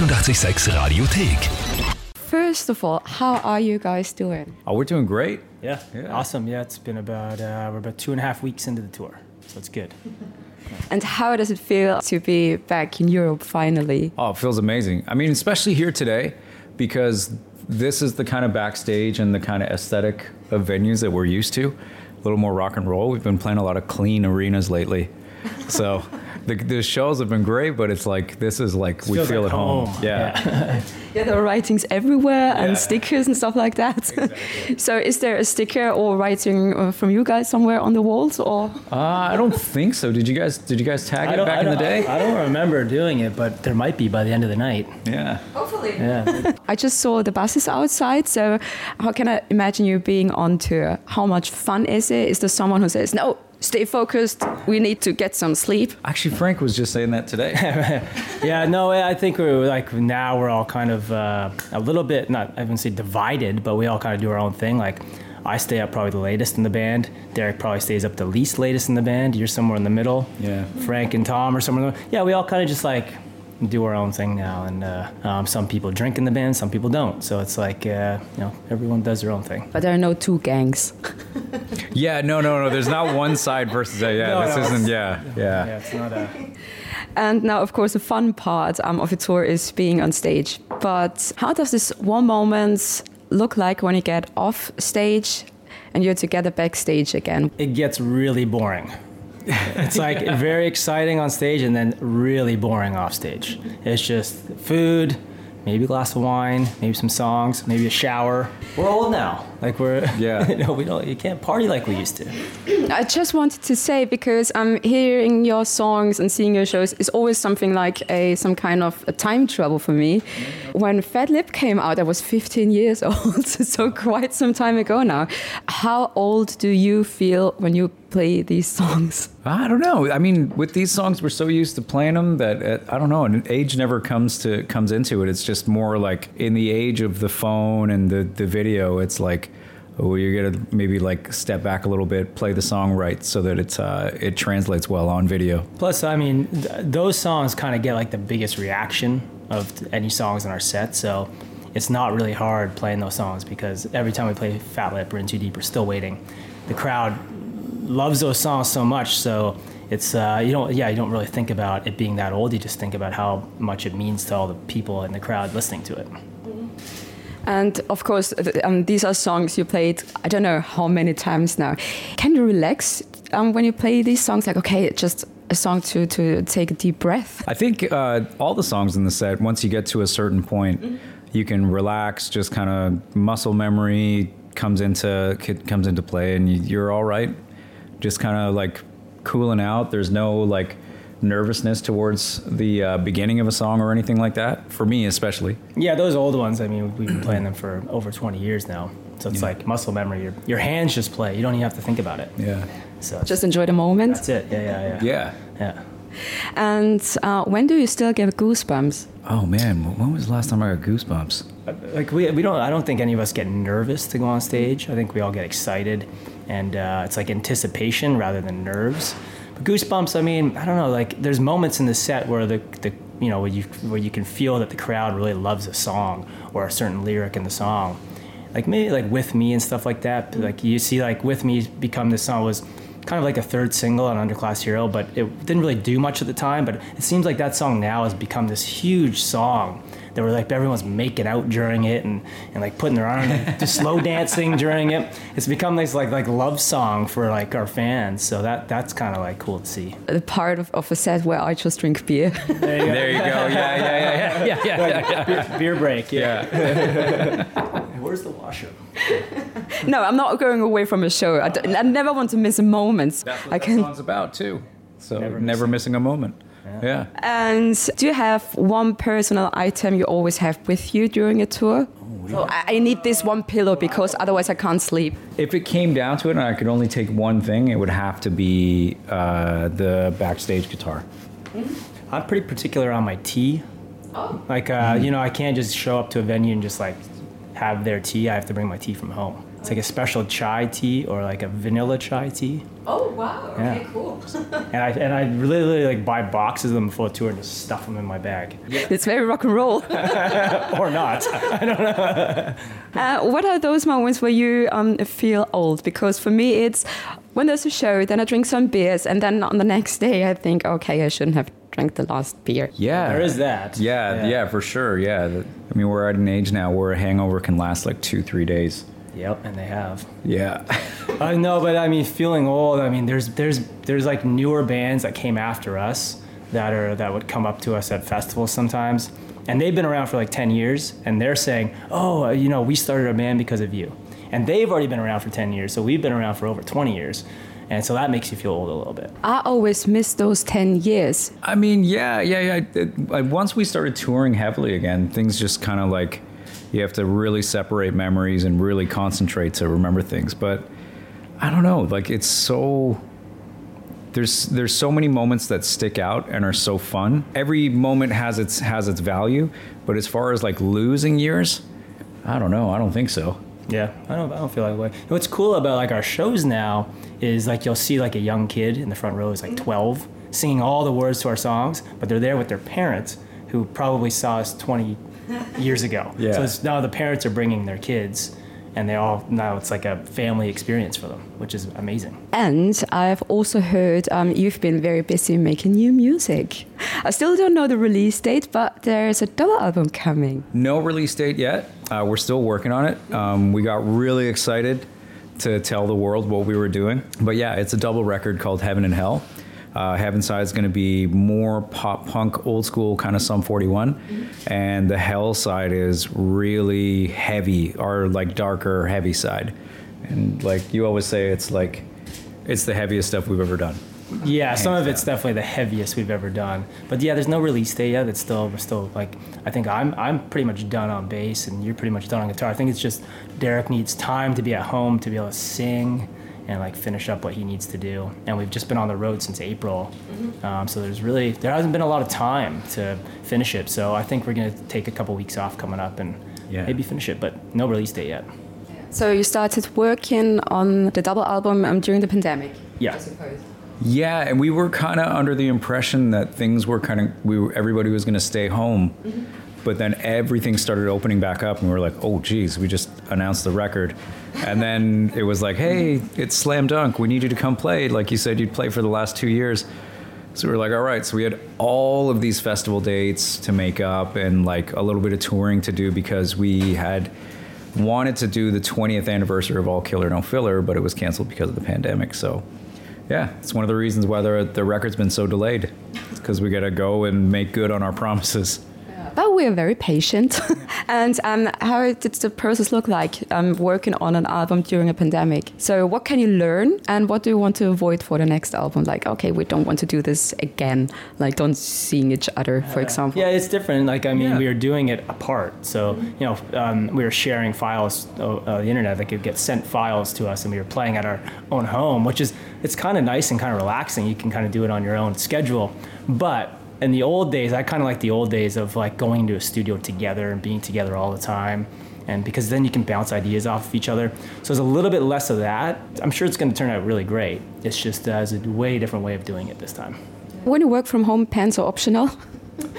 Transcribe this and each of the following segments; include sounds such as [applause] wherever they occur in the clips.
886 Radiothek. First of all, how are you guys doing? Oh, we're doing great. Yeah, Yeah. awesome. Yeah, it's been about uh, we're about two and a half weeks into the tour, so it's good. [laughs] And how does it feel to be back in Europe finally? Oh, it feels amazing. I mean, especially here today, because this is the kind of backstage and the kind of aesthetic of venues that we're used to. A little more rock and roll. We've been playing a lot of clean arenas lately. So the, the shows have been great, but it's like, this is like, we feel like at home. home. Yeah. [laughs] Yeah, there are writings everywhere and Yeah. stickers and stuff like that. [laughs] so, is there a sticker or writing uh, from you guys somewhere on the walls, or Uh, I don't think so. Did you guys, did you guys tag I it back in the don't- day? I don't remember doing it, but there might be by the end of the night. yeah. hopefully? Yeah, [laughs] I just saw the buses outside. So, how can I imagine you being on tour? How much fun is it? Is there someone who says, "No, stay focused. We need to get some sleep"? Actually, Frank was just saying that today. [laughs] yeah. No, I think we're like now we're all kind of uh, a little bit not I wouldn't say divided, but we all kind of do our own thing. Like I stay up probably the latest in the band. Deryck probably stays up the least latest in the band. You're somewhere in the middle. Yeah. Frank and Tom are somewhere. In the, yeah, we all kind of just like do our own thing now, and uh, um, some people drink in the band, some people don't. So it's like uh, you know everyone does their own thing. But there are no two gangs. [laughs] yeah, no, no, no. There's not one side versus a, yeah, No, this no, isn't, yeah, yeah. Yeah, it's not a. [laughs] And now, of course, the fun part um, of a tour is being on stage. But how does this one moment look like when you get off stage and you're together backstage again? it gets really boring. [laughs] It's like very exciting on stage and then really boring off stage. It's just food, maybe a glass of wine, maybe some songs, maybe a shower. We're old now. Like we're [laughs] Yeah. you know, we don't you can't party like we used to. I just wanted to say because I'm hearing your songs and seeing your shows is always something like a some kind of a time travel for me. When Fat Lip came out, I was 15 years [laughs] old, so quite some time ago now. How old do you feel when you play these songs? I don't know. I mean, with these songs, we're so used to playing them that uh, I don't know. And age never comes to comes into it. It's just more like in the age of the phone and the the video. It's like, oh, you're gonna maybe like step back a little bit, play the song right, so that it's uh, it translates well on video. Plus, I mean, th- those songs kind of get like the biggest reaction of any songs in our set. So it's not really hard playing those songs because every time we play Fat Lip or In Too Deep, we're still waiting. The crowd loves those songs so much. So it's uh, you don't yeah you don't really think about it being that old. You just think about how much it means to all the people in the crowd listening to it. And of course, um, these are songs you played, I don't know how many times now. Can you relax um, when you play these songs? Like, okay, just a song to, to take a deep breath. I think uh, all the songs in the set, once you get to a certain point, you can relax. Just kind of muscle memory comes into comes into play, and you, you're all right. Just kind of like cooling out. There's no like nervousness towards the uh, beginning of a song or anything like that. For me, especially. Yeah, those old ones. I mean, we've been playing them for over 20 years now. So it's like muscle memory. Your, your hands just play. You don't even have to think about it. Yeah. So Just enjoy the moment. that's it. Yeah, yeah, yeah. Yeah. Yeah. And uh, when do you still get goosebumps? Oh man, when was the last time I got goosebumps? like we, we don't i don't think any of us get nervous to go on stage i think we all get excited and uh, it's like anticipation rather than nerves but goosebumps i mean i don't know like there's moments in the set where the, the you know where you where you can feel that the crowd really loves a song or a certain lyric in the song. Like maybe like with me and stuff like that mm. like you see like with me become this song was kind of like a third single on underclass hero but it didn't really do much at the time but it seems like that song now has become this huge song that were like everyone's making out during it and, and like putting their arm like, just slow [laughs] dancing during it it's become this like like love song for like our fans so that that's kind of like cool to see The part of, of a set where I just drink beer. There you go. Yeah, yeah, [laughs] yeah, yeah, yeah, yeah. beer, beer break yeah, yeah. where's the washroom [laughs] no, I'm not going away from a show. I, d- I never want to miss a moment. That's what I that can. song's about too. So Never never, missing a moment. Yeah. And do you have one personal item you always have with you during a tour? So I, I need this one pillow because otherwise I can't sleep. If it came down to it and I could only take one thing, it would have to be uh, the backstage guitar. i'm pretty particular on my tea like uh, you know i can't just show up to a venue and just like have their tea i have to bring my tea from home It's like a special chai tea or like a vanilla chai tea. Oh wow! Okay, Yeah. cool. [laughs] And I and I literally like buy boxes of them for before tour and just stuff them in my bag. it's very rock and roll. [laughs] or not. [laughs] I don't know. Uh, what are those moments where you um, feel old? Because for me, it's when there's a show, then I drink some beers, and then on the next day, I think, okay, I shouldn't have drank the last beer. Yeah. There is that. Yeah, yeah, for sure. Yeah. I mean, we're at an age now where a hangover can last like two, three days. Yep, and they have. Yeah. [laughs] I know, but I mean, feeling old. I mean, there's there's there's like newer bands that came after us that are that would come up to us at festivals sometimes, and they've been around for like ten years, and they're saying, "Oh, uh, you know, we started a band because of you," and they've already been around for ten years, so we've been around for over twenty years, and so that makes you feel old a little bit. I always miss those 10 years. I mean, yeah, yeah, yeah. It- like, once we started touring heavily again, things just kind of like you have to really separate memories and really concentrate to remember things. But I don't know, like it's so there's there's so many moments that stick out and are so fun. Every moment has its has its value, but as far as like losing years, I don't know. I don't think so. Yeah, I don't, I don't feel that way. And what's cool about like our shows now is like you'll see like a young kid in the front row is like mm-hmm. 12 singing all the words to our songs, but they're there with their parents who probably saw us 20 years ago. [laughs] Yeah. So it's, now the parents are bringing their kids and they all now it's like a family experience for them, which is amazing. And I've also heard um, you've been very busy making new music. I still don't know the release date, but there's a double album coming. No release date yet. Uh, we're still working on it. Um, we got really excited to tell the world what we were doing. But yeah, it's a double record called Heaven and Hell. Uh, Heaven side is going to be more pop punk, old school kind of Sum 41, and the Hell side is really heavy, or like darker, heavy side. And like you always say, it's like it's the heaviest stuff we've ever done. Yeah, some Hands of it's definitely the heaviest we've ever done. But yeah, there's no release date yet. It's still we're still like I think I'm I'm pretty much done on bass and you're pretty much done on guitar. I think it's just Deryck needs time to be at home to be able to sing and like finish up what he needs to do. And we've just been on the road since April, um, so there's really there hasn't been a lot of time to finish it. So I think we're gonna take a couple weeks off coming up and Yeah. maybe finish it, but no release date yet. So you started working on the double album um, during the pandemic. Yeah. I suppose. Yeah, and we were kind of under the impression that things were kind of we were, everybody was going to stay home, but then everything started opening back up, and we were like, oh, geez, we just announced the record, and then it was like, hey, it's slam dunk, we need you to come play, like you said you'd play for the last two years. So we were like, all right. So we had all of these festival dates to make up and like a little bit of touring to do because we had wanted to do the 20th anniversary of All Killer No Filler, but it was canceled because of the pandemic. So yeah, it's one of the reasons why the, the record's been so delayed. Because we got to go and make good on our promises. But we are very patient. [laughs] and um, how did the process look like um, working on an album during a pandemic? So, what can you learn and what do you want to avoid for the next album? Like, okay, we don't want to do this again. Like, don't seeing each other, for example. Yeah, it's different. Like, I mean, Yeah. we were doing it apart. So, you know, um, we were sharing files, uh, uh, the internet, they could get sent files to us and we were playing at our own home, which is, it's kind of nice and kind of relaxing. You can kind of do it on your own schedule. But in the old days, I kind of like the old days of like going to a studio together and being together all the time. And because then you can bounce ideas off of each other. So there's a little bit less of that. I'm sure it's going to turn out really great. It's just uh, it's a way different way of doing it this time. When you work from home, pants are optional.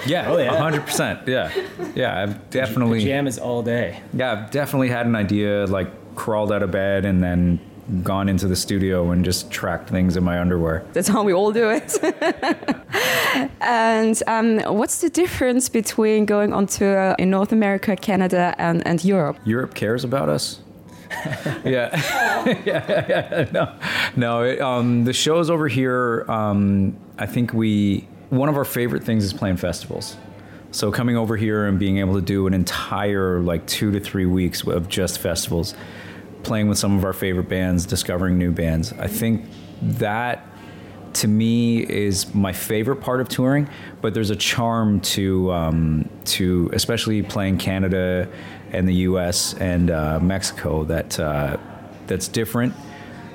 Yeah, Oh, yeah. 100%. Yeah. Yeah, I've definitely Pajamas all day. Yeah, I've definitely had an idea like crawled out of bed and then gone into the studio and just tracked things in my underwear. That's how we all do it. [laughs] and um, what's the difference between going on tour in North America, Canada, and, and Europe? Europe cares about us. [laughs] [laughs] yeah. yeah, yeah, no, no. It, um, the shows over here. Um, I think we one of our favorite things is playing festivals. So coming over here and being able to do an entire like two to three weeks of just festivals, playing with some of our favorite bands, discovering new bands. I think that to me is my favorite part of touring. But there's a charm to um, to especially playing Canada and the U.S. and uh, Mexico that uh, that's different.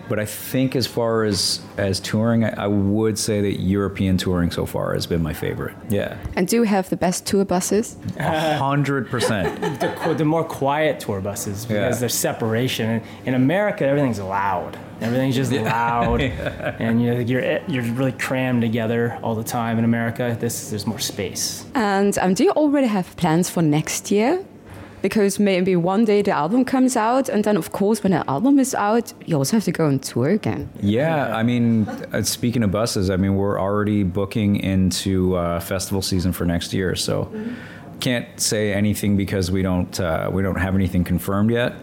But I think as far as as touring, I, I would say that European touring so far has been my favorite. Yeah, And do you have the best tour buses? a hundred percent. [laughs] the, the more quiet tour buses because Yeah. there's separation. In, in America, everything's loud. Everything's just [laughs] loud, [laughs] and you're, you're you're really crammed together all the time. In America, this there's more space. And um, do you already have plans for next year? Because maybe one day the album comes out, and then, of course, when the album is out, you also have to go on tour again. Yeah, I mean, uh, speaking of buses, I mean, we're already booking into uh, festival season for next year, so can't say anything because we don't uh, we don't have anything confirmed yet.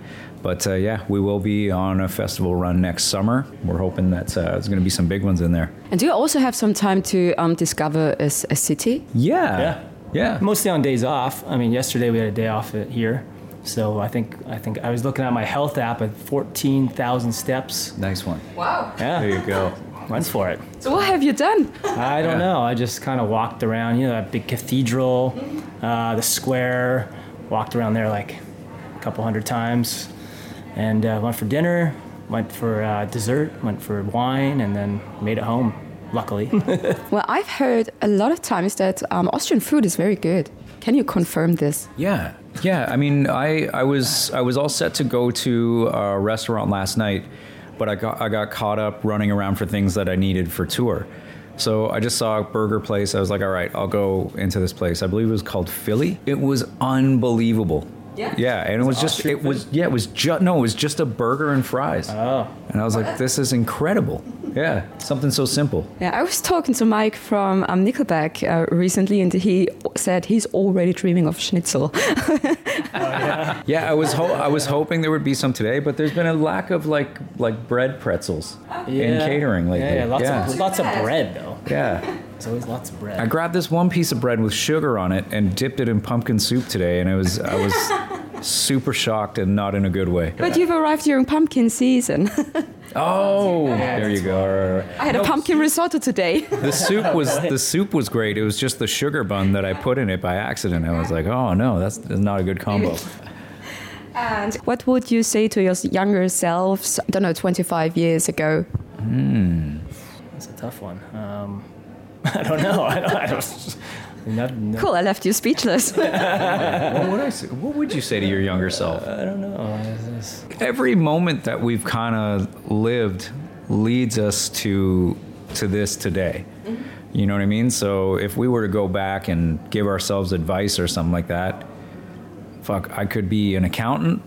But uh, yeah, we will be on a festival run next summer. We're hoping that uh, there's going to be some big ones in there. And do you also have some time to um, discover a city? Yeah, Yeah. Yeah. Mostly on days off. I mean, yesterday we had a day off at- here, so I think I think I was looking at my health app at 14,000 steps. Nice one. Wow. Yeah, There you go. went for it. So what have you done? I don't Yeah. know. I just kind of walked around, you know, that big cathedral, uh, the square, walked around there like a couple hundred times, and uh, went for dinner, went for uh, dessert, went for wine, and then made it home. Luckily, [laughs] Well, I've heard a lot of times that um, Austrian food is very good. Can you confirm this? Yeah, yeah. I mean, I, I was I was all set to go to a restaurant last night, but I got I got caught up running around for things that I needed for tour. So I just saw a burger place. I was like, all right, I'll go into this place. I believe it was called Philly. It was unbelievable. Yeah? Yeah, and it was just Austrian it was yeah, it was just no, it was just a burger and fries. oh, And I was like, this is incredible. Yeah, something so simple. Yeah, I was talking to Mike from um, Nickelback uh, recently, and he said he's already dreaming of schnitzel. [laughs] Yeah, I was ho- I was hoping there would be some today, but there's been a lack of like like bread pretzels in catering lately. yeah, yeah, lots yeah. of lots of bread though. Yeah. There's always lots of bread. I grabbed this one piece of bread with sugar on it and dipped it in pumpkin soup today, and it was I was super shocked and not in a good way. but you've arrived during pumpkin season. [laughs] Oh, there you go. Right, right, right. I had a pumpkin risotto today. [laughs] The soup [laughs] was the soup was great. It was just the sugar bun that I put in it by accident. I was like, oh no, that's, that's not a good combo. and what would you say to your younger selves, I don't know, 25 years ago? That's a tough one. Um, I don't know. I don't. I don't not, no, Cool, I left you speechless. [laughs] What would I say? What would you say to your younger self? I don't know. It's- it's- every moment that we've kind of lived leads us to to this today. Mm-hmm. You know what I mean? So if we were to go back and give ourselves advice or something like that, fuck, I could be an accountant.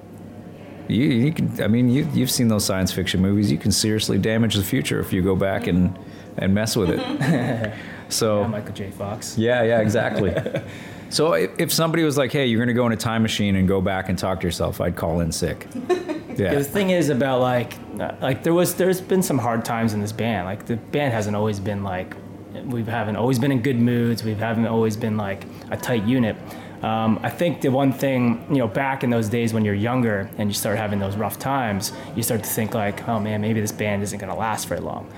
You, you can, I mean, you, you've seen those science fiction movies. You can seriously damage the future if you go back and, and mess with it. Mm-hmm. [laughs] so, Michael J. Fox. yeah, yeah, exactly. [laughs] so if, if somebody was like, hey, you're going to go in a time machine and go back and talk to yourself, I'd call in sick. [laughs] Yeah. The thing is about like, like there was, there's been some hard times in this band. Like the band hasn't always been like, we haven't always been in good moods. We haven't always been like a tight unit. Um, I think the one thing, you know, back in those days when you're younger and you start having those rough times, you start to think like, oh man, maybe this band isn't going to last very long.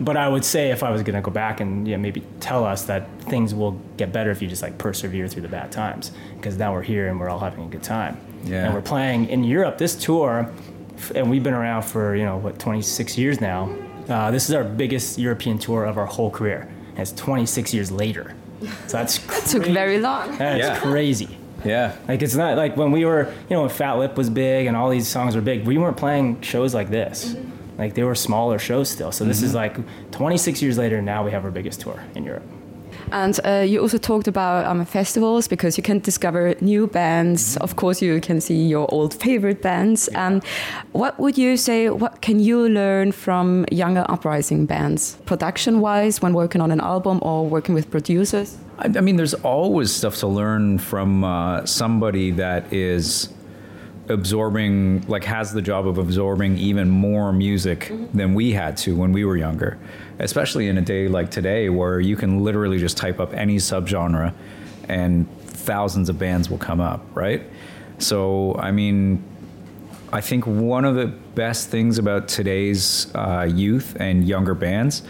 But I would say if I was going to go back and yeah, maybe tell us that things will get better if you just like persevere through the bad times, because now we're here and we're all having a good time. Yeah. And we're playing in Europe. This tour, and we've been around for you know what 26 years now. Uh, this is our biggest European tour of our whole career. And it's 26 years later, so that's [laughs] It took very long. that's Yeah. crazy. Yeah. Like it's not like when we were, you know, when Fat Lip was big and all these songs were big. We weren't playing shows like this. Mm-hmm. Like they were smaller shows still. So this mm-hmm. is like 26 years later. Now we have our biggest tour in Europe. And uh, you also talked about um, festivals because you can discover new bands. Of course, you can see your old favorite bands. Um, what would you say? What can you learn from younger uprising bands, production-wise, when working on an album or working with producers? I, I mean, there's always stuff to learn from uh, somebody that is absorbing, like, has the job of absorbing even more music than we had to when we were younger. Especially in a day like today, where you can literally just type up any subgenre and thousands of bands will come up, right? So, I mean, I think one of the best things about today's uh, youth and younger bands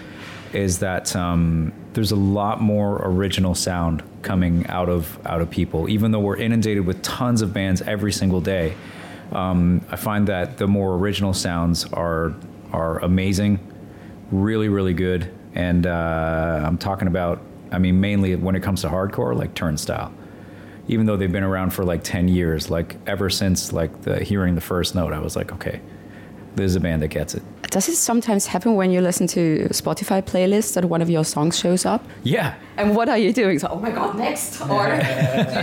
is that um, there's a lot more original sound coming out of out of people. Even though we're inundated with tons of bands every single day, um, I find that the more original sounds are are amazing, really, really good. And uh, I'm talking about, I mean, mainly when it comes to hardcore, like Turnstile. Even though they've been around for like 10 years, like ever since like the hearing the first note, I was like, okay, this is a band that gets it. Does it sometimes happen when you listen to Spotify playlists that one of your songs shows up? Yeah. And what are you doing? So, oh my god, next! Or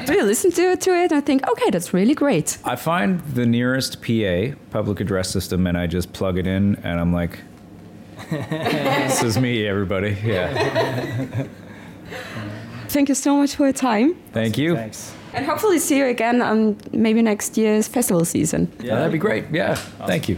[laughs] do you listen to, to it and think, okay, that's really great? I find the nearest PA, public address system, and I just plug it in, and I'm like, [laughs] this is me, everybody. Yeah. [laughs] Thank you so much for your time. Thank you. Thanks. And hopefully see you again on maybe next year's festival season. Yeah, that'd be great. Yeah. Thank you.